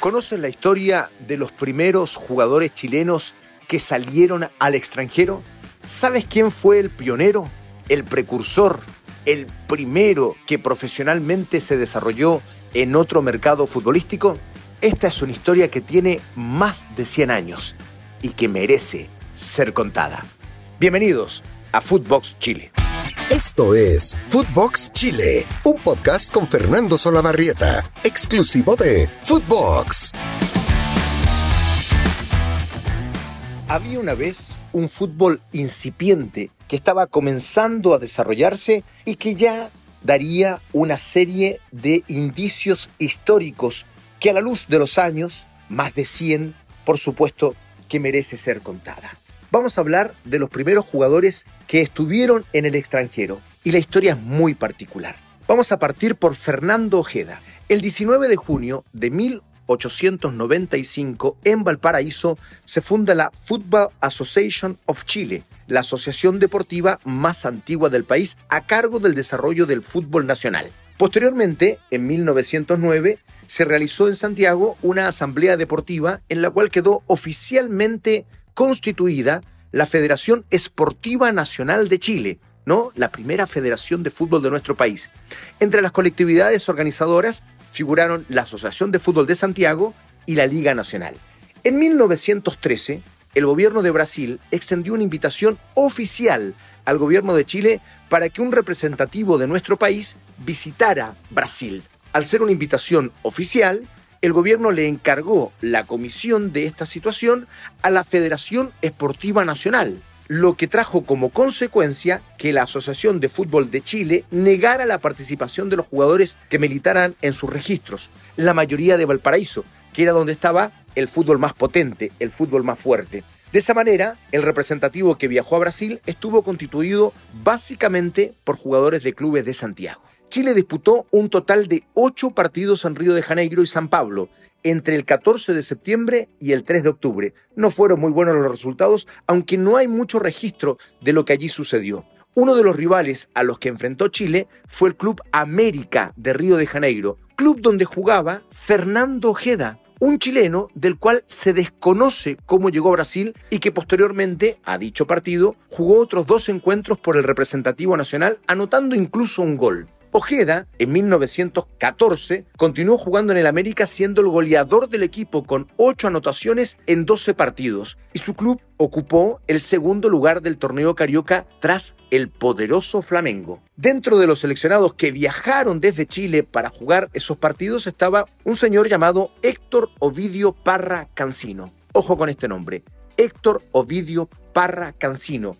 ¿Conocen la historia de los primeros jugadores chilenos que salieron al extranjero? ¿Sabes quién fue el pionero, el precursor, el primero que profesionalmente se desarrolló en otro mercado futbolístico? Esta es una historia que tiene más de 100 años y que merece ser contada. Bienvenidos a Footbox Chile. Esto es Footbox Chile, un podcast con Fernando Solabarrieta, exclusivo de Footbox. Había una vez un fútbol incipiente que estaba comenzando a desarrollarse y que ya daría una serie de indicios históricos que a la luz de los años, más de 100, por supuesto, que merece ser contada vamos a hablar de los primeros jugadores que estuvieron en el extranjero y la historia es muy particular. Vamos a partir por Fernando Ojeda. El 19 de junio de 1895 en Valparaíso se funda la Football Association of Chile, la asociación deportiva más antigua del país a cargo del desarrollo del fútbol nacional. Posteriormente, en 1909, se realizó en Santiago una asamblea deportiva en la cual quedó oficialmente constituida la Federación Esportiva Nacional de Chile, ¿no? La primera federación de fútbol de nuestro país. Entre las colectividades organizadoras figuraron la Asociación de Fútbol de Santiago y la Liga Nacional. En 1913, el gobierno de Brasil extendió una invitación oficial al gobierno de Chile para que un representativo de nuestro país visitara Brasil. Al ser una invitación oficial, el gobierno le encargó la comisión de esta situación a la Federación Esportiva Nacional, lo que trajo como consecuencia que la Asociación de Fútbol de Chile negara la participación de los jugadores que militaran en sus registros, la mayoría de Valparaíso, que era donde estaba el fútbol más potente, el fútbol más fuerte. De esa manera, el representativo que viajó a Brasil estuvo constituido básicamente por jugadores de clubes de Santiago. Chile disputó un total de ocho partidos en Río de Janeiro y San Pablo entre el 14 de septiembre y el 3 de octubre. No fueron muy buenos los resultados, aunque no hay mucho registro de lo que allí sucedió. Uno de los rivales a los que enfrentó Chile fue el Club América de Río de Janeiro, club donde jugaba Fernando Ojeda, un chileno del cual se desconoce cómo llegó a Brasil y que posteriormente a dicho partido jugó otros dos encuentros por el representativo nacional, anotando incluso un gol. Ojeda, en 1914, continuó jugando en el América siendo el goleador del equipo con 8 anotaciones en 12 partidos y su club ocupó el segundo lugar del torneo carioca tras el poderoso Flamengo. Dentro de los seleccionados que viajaron desde Chile para jugar esos partidos estaba un señor llamado Héctor Ovidio Parra Cancino. Ojo con este nombre, Héctor Ovidio Parra Cancino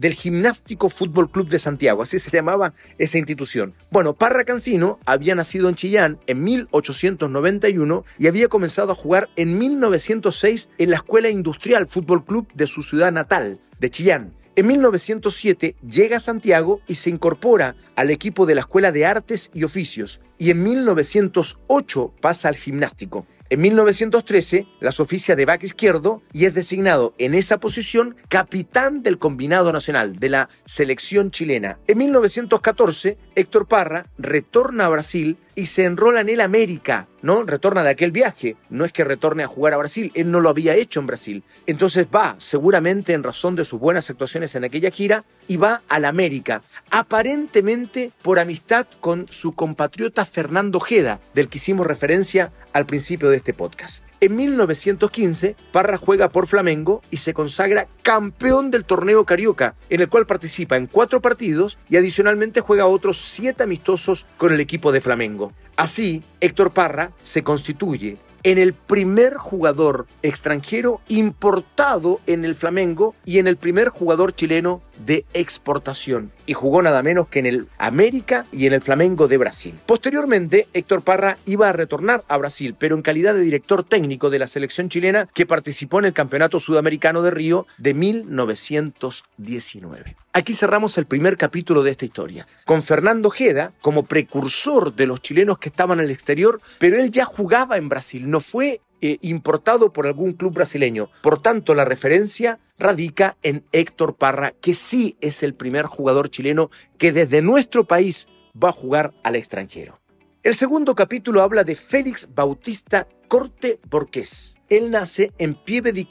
del Gimnástico Fútbol Club de Santiago, así se llamaba esa institución. Bueno, Parra Cancino había nacido en Chillán en 1891 y había comenzado a jugar en 1906 en la Escuela Industrial Fútbol Club de su ciudad natal, de Chillán. En 1907 llega a Santiago y se incorpora al equipo de la Escuela de Artes y Oficios y en 1908 pasa al gimnástico. En 1913 las oficia de back izquierdo y es designado en esa posición capitán del combinado nacional de la selección chilena. En 1914 Héctor Parra retorna a Brasil y se enrola en el América, ¿no? Retorna de aquel viaje. No es que retorne a jugar a Brasil, él no lo había hecho en Brasil. Entonces va, seguramente en razón de sus buenas actuaciones en aquella gira, y va al América, aparentemente por amistad con su compatriota Fernando Jeda, del que hicimos referencia al principio de este podcast. En 1915, Parra juega por Flamengo y se consagra campeón del torneo Carioca, en el cual participa en cuatro partidos y adicionalmente juega otros siete amistosos con el equipo de Flamengo. Así, Héctor Parra se constituye en el primer jugador extranjero importado en el Flamengo y en el primer jugador chileno de exportación. Y jugó nada menos que en el América y en el Flamengo de Brasil. Posteriormente, Héctor Parra iba a retornar a Brasil, pero en calidad de director técnico de la selección chilena que participó en el Campeonato Sudamericano de Río de 1919. Aquí cerramos el primer capítulo de esta historia, con Fernando Jeda como precursor de los chilenos que estaban el exterior, pero él ya jugaba en Brasil, no fue eh, importado por algún club brasileño. Por tanto, la referencia radica en Héctor Parra, que sí es el primer jugador chileno que desde nuestro país va a jugar al extranjero. El segundo capítulo habla de Félix Bautista Corte Borqués. Él nace en Pieve di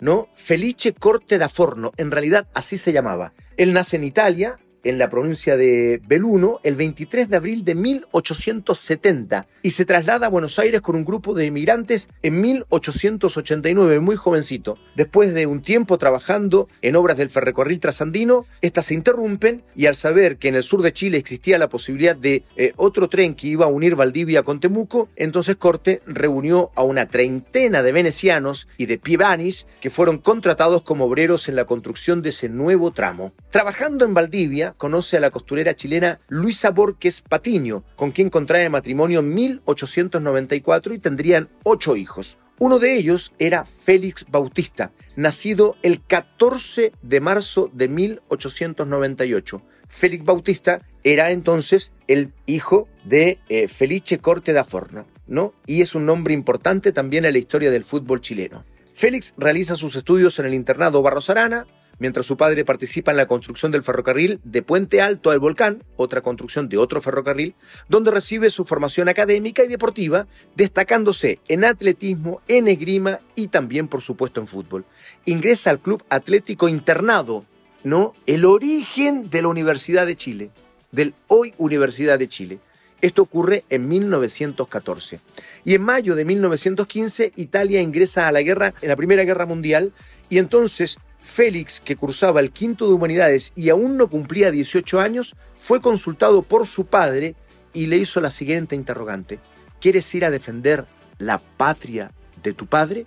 ¿no? Felice Corte da Forno, en realidad así se llamaba. Él nace en Italia, en la provincia de Beluno el 23 de abril de 1870 y se traslada a Buenos Aires con un grupo de emigrantes en 1889, muy jovencito. Después de un tiempo trabajando en obras del ferrocarril trasandino, estas se interrumpen y al saber que en el sur de Chile existía la posibilidad de eh, otro tren que iba a unir Valdivia con Temuco, entonces Corte reunió a una treintena de venecianos y de pibanis que fueron contratados como obreros en la construcción de ese nuevo tramo. Trabajando en Valdivia, conoce a la costurera chilena Luisa Borges Patiño, con quien contrae matrimonio en 1894 y tendrían ocho hijos. Uno de ellos era Félix Bautista, nacido el 14 de marzo de 1898. Félix Bautista era entonces el hijo de eh, Felice Corte da Forno, ¿no? Y es un nombre importante también en la historia del fútbol chileno. Félix realiza sus estudios en el internado Barros Arana, mientras su padre participa en la construcción del ferrocarril de Puente Alto al Volcán, otra construcción de otro ferrocarril, donde recibe su formación académica y deportiva, destacándose en atletismo, en esgrima y también, por supuesto, en fútbol. Ingresa al Club Atlético Internado, ¿no? El origen de la Universidad de Chile, del hoy Universidad de Chile. Esto ocurre en 1914. Y en mayo de 1915 Italia ingresa a la guerra, en la Primera Guerra Mundial, y entonces Félix, que cursaba el quinto de humanidades y aún no cumplía 18 años, fue consultado por su padre y le hizo la siguiente interrogante. ¿Quieres ir a defender la patria de tu padre?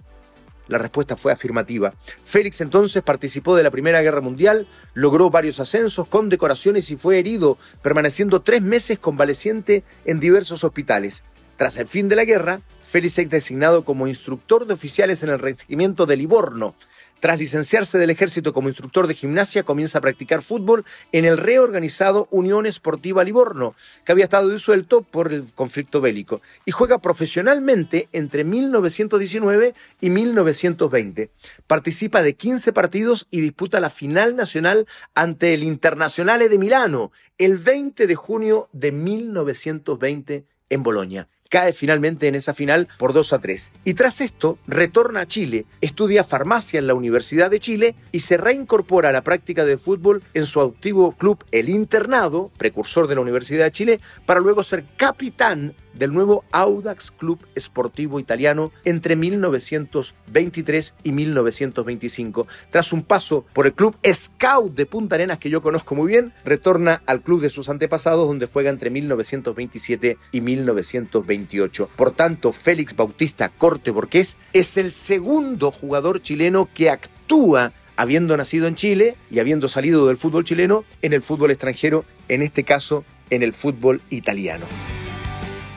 La respuesta fue afirmativa. Félix entonces participó de la Primera Guerra Mundial, logró varios ascensos, condecoraciones y fue herido, permaneciendo tres meses convaleciente en diversos hospitales. Tras el fin de la guerra, Félix es designado como instructor de oficiales en el regimiento de Livorno, tras licenciarse del ejército como instructor de gimnasia, comienza a practicar fútbol en el reorganizado Unión Esportiva Livorno, que había estado disuelto por el conflicto bélico, y juega profesionalmente entre 1919 y 1920. Participa de 15 partidos y disputa la final nacional ante el Internazionale de Milano el 20 de junio de 1920 en Bolonia cae finalmente en esa final por 2 a 3. Y tras esto, retorna a Chile, estudia farmacia en la Universidad de Chile y se reincorpora a la práctica de fútbol en su antiguo club El Internado, precursor de la Universidad de Chile, para luego ser capitán del nuevo Audax Club Esportivo Italiano entre 1923 y 1925. Tras un paso por el club Scout de Punta Arenas, que yo conozco muy bien, retorna al club de sus antepasados, donde juega entre 1927 y 1928. Por tanto, Félix Bautista Corte Borqués es el segundo jugador chileno que actúa habiendo nacido en Chile y habiendo salido del fútbol chileno en el fútbol extranjero, en este caso en el fútbol italiano.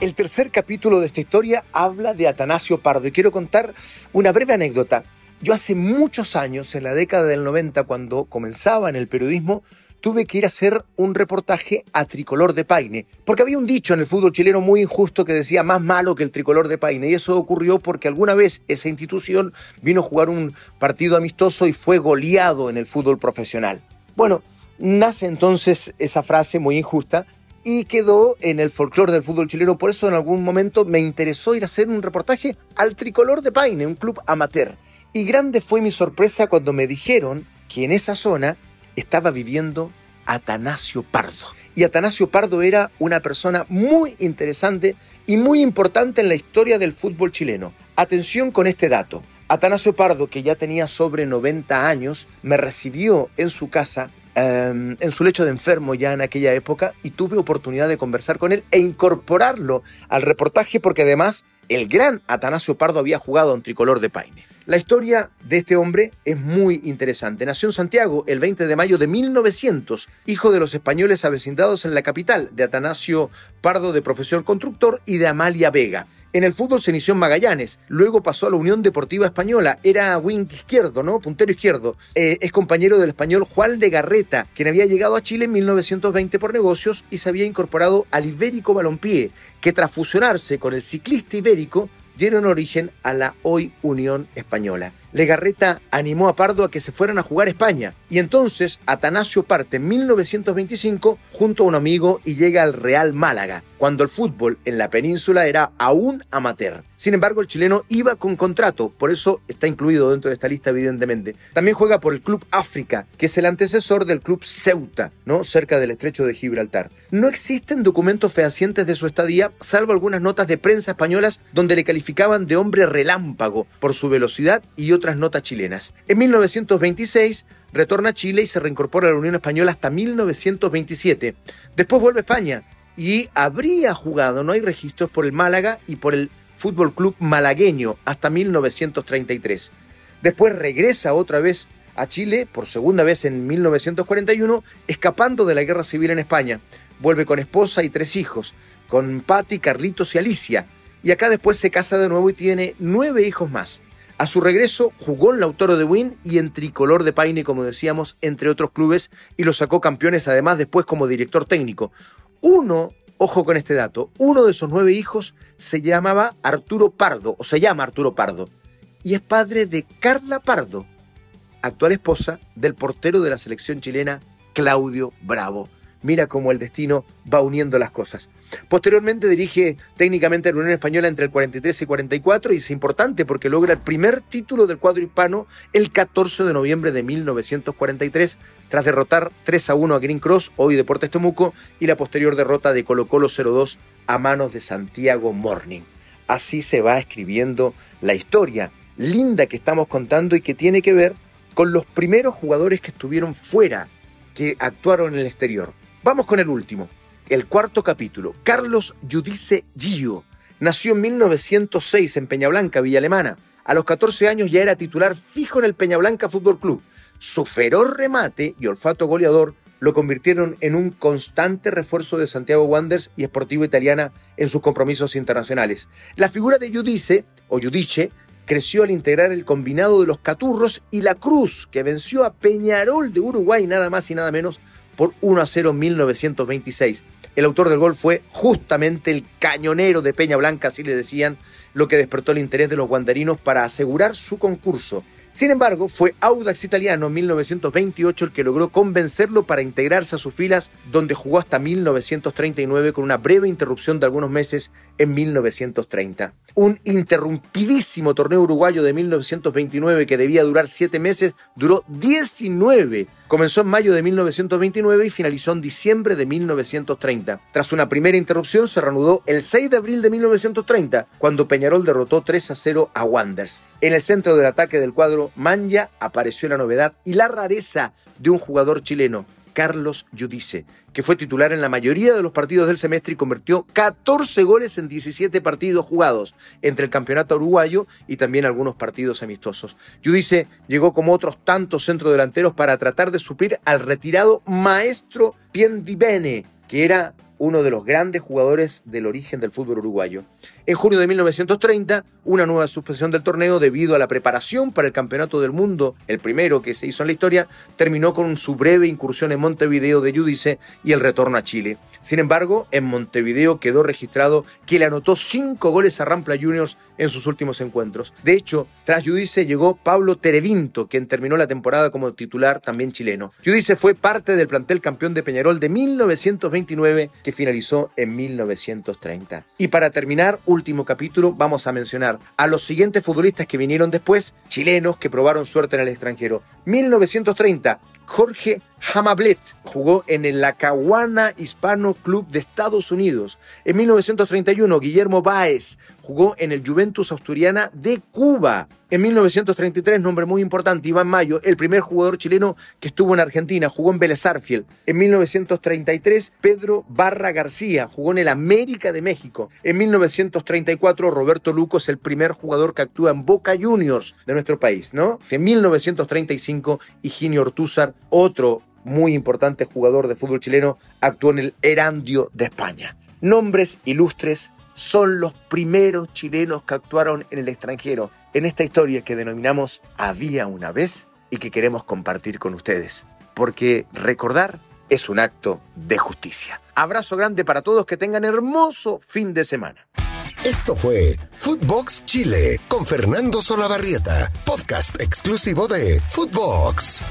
El tercer capítulo de esta historia habla de Atanasio Pardo y quiero contar una breve anécdota. Yo hace muchos años, en la década del 90, cuando comenzaba en el periodismo, tuve que ir a hacer un reportaje a Tricolor de Paine, porque había un dicho en el fútbol chileno muy injusto que decía más malo que el Tricolor de Paine, y eso ocurrió porque alguna vez esa institución vino a jugar un partido amistoso y fue goleado en el fútbol profesional. Bueno, nace entonces esa frase muy injusta y quedó en el folclore del fútbol chileno. Por eso en algún momento me interesó ir a hacer un reportaje al Tricolor de Paine, un club amateur. Y grande fue mi sorpresa cuando me dijeron que en esa zona estaba viviendo Atanasio Pardo. Y Atanasio Pardo era una persona muy interesante y muy importante en la historia del fútbol chileno. Atención con este dato. Atanasio Pardo, que ya tenía sobre 90 años, me recibió en su casa Em, en su lecho de enfermo ya en aquella época y tuve oportunidad de conversar con él e incorporarlo al reportaje porque además el gran Atanasio Pardo había jugado en tricolor de Paine. La historia de este hombre es muy interesante. Nació en Santiago el 20 de mayo de 1900, hijo de los españoles avecindados en la capital, de Atanasio Pardo de profesión constructor y de Amalia Vega. En el fútbol se inició en Magallanes, luego pasó a la Unión Deportiva Española, era wing izquierdo, ¿no? Puntero izquierdo. Eh, es compañero del español Juan de Garreta, quien había llegado a Chile en 1920 por negocios y se había incorporado al Ibérico Balompié, que tras fusionarse con el ciclista ibérico dieron origen a la hoy Unión Española. Legarreta animó a Pardo a que se fueran a jugar a España y entonces Atanasio parte en 1925 junto a un amigo y llega al Real Málaga, cuando el fútbol en la península era aún amateur. Sin embargo, el chileno iba con contrato, por eso está incluido dentro de esta lista evidentemente. También juega por el Club África, que es el antecesor del Club Ceuta, ¿no? cerca del estrecho de Gibraltar. No existen documentos fehacientes de su estadía, salvo algunas notas de prensa españolas donde le calificaban de hombre relámpago por su velocidad y otras notas chilenas. En 1926 retorna a Chile y se reincorpora a la Unión Española hasta 1927. Después vuelve a España y habría jugado, no hay registros, por el Málaga y por el Fútbol Club Malagueño hasta 1933. Después regresa otra vez a Chile por segunda vez en 1941, escapando de la guerra civil en España. Vuelve con esposa y tres hijos, con Patti, Carlitos y Alicia. Y acá después se casa de nuevo y tiene nueve hijos más. A su regreso jugó en Lautaro de Win y en Tricolor de Paine, como decíamos, entre otros clubes, y lo sacó campeones además después como director técnico. Uno, ojo con este dato, uno de esos nueve hijos se llamaba Arturo Pardo, o se llama Arturo Pardo, y es padre de Carla Pardo, actual esposa del portero de la selección chilena, Claudio Bravo. Mira cómo el destino va uniendo las cosas. Posteriormente dirige técnicamente a la Unión Española entre el 43 y 44 y es importante porque logra el primer título del cuadro hispano el 14 de noviembre de 1943 tras derrotar 3 a 1 a Green Cross, hoy Deportes Temuco, y la posterior derrota de Colo Colo 0-2 a manos de Santiago Morning. Así se va escribiendo la historia linda que estamos contando y que tiene que ver con los primeros jugadores que estuvieron fuera, que actuaron en el exterior. Vamos con el último, el cuarto capítulo. Carlos Judice Gio nació en 1906 en Peñablanca, Villa Alemana. A los 14 años ya era titular fijo en el Peñablanca Fútbol Club. Su feroz remate y olfato goleador lo convirtieron en un constante refuerzo de Santiago Wanderers y Sportivo Italiana en sus compromisos internacionales. La figura de Judice, o Judice, creció al integrar el combinado de los Caturros y la Cruz, que venció a Peñarol de Uruguay nada más y nada menos por 1 a 0 en 1926. El autor del gol fue justamente el cañonero de Peña Blanca, así le decían, lo que despertó el interés de los guandarinos para asegurar su concurso. Sin embargo, fue Audax Italiano en 1928 el que logró convencerlo para integrarse a sus filas, donde jugó hasta 1939 con una breve interrupción de algunos meses en 1930. Un interrumpidísimo torneo uruguayo de 1929 que debía durar siete meses, duró 19 Comenzó en mayo de 1929 y finalizó en diciembre de 1930. Tras una primera interrupción se reanudó el 6 de abril de 1930, cuando Peñarol derrotó 3 a 0 a Wanders. En el centro del ataque del cuadro Manja apareció la novedad y la rareza de un jugador chileno, Carlos Judice, que fue titular en la mayoría de los partidos del semestre y convirtió 14 goles en 17 partidos jugados entre el campeonato uruguayo y también algunos partidos amistosos. Judice llegó como otros tantos centrodelanteros para tratar de suplir al retirado maestro Piendibene, que era uno de los grandes jugadores del origen del fútbol uruguayo. En junio de 1930, una nueva suspensión del torneo debido a la preparación para el Campeonato del Mundo, el primero que se hizo en la historia, terminó con su breve incursión en Montevideo de Judice y el retorno a Chile. Sin embargo, en Montevideo quedó registrado que le anotó cinco goles a Rampla Juniors en sus últimos encuentros. De hecho, tras Judice llegó Pablo Terevinto, quien terminó la temporada como titular también chileno. Judice fue parte del plantel campeón de Peñarol de 1929 que finalizó en 1930. Y para terminar, último capítulo, vamos a mencionar a los siguientes futbolistas que vinieron después, chilenos que probaron suerte en el extranjero. 1930, Jorge Hamablet jugó en el Lacahuana Hispano Club de Estados Unidos. En 1931, Guillermo Báez jugó en el Juventus Asturiana de Cuba. En 1933, nombre muy importante, Iván Mayo, el primer jugador chileno que estuvo en Argentina, jugó en Vélez En 1933, Pedro Barra García jugó en el América de México. En 1934, Roberto Lucos, el primer jugador que actúa en Boca Juniors de nuestro país, ¿no? En 1935, Higinio Ortúzar, otro muy importante jugador de fútbol chileno, actuó en el Erandio de España. Nombres ilustres son los primeros chilenos que actuaron en el extranjero en esta historia que denominamos Había una vez y que queremos compartir con ustedes, porque recordar es un acto de justicia. Abrazo grande para todos, que tengan hermoso fin de semana. Esto fue Footbox Chile con Fernando Solabarrieta, podcast exclusivo de Footbox.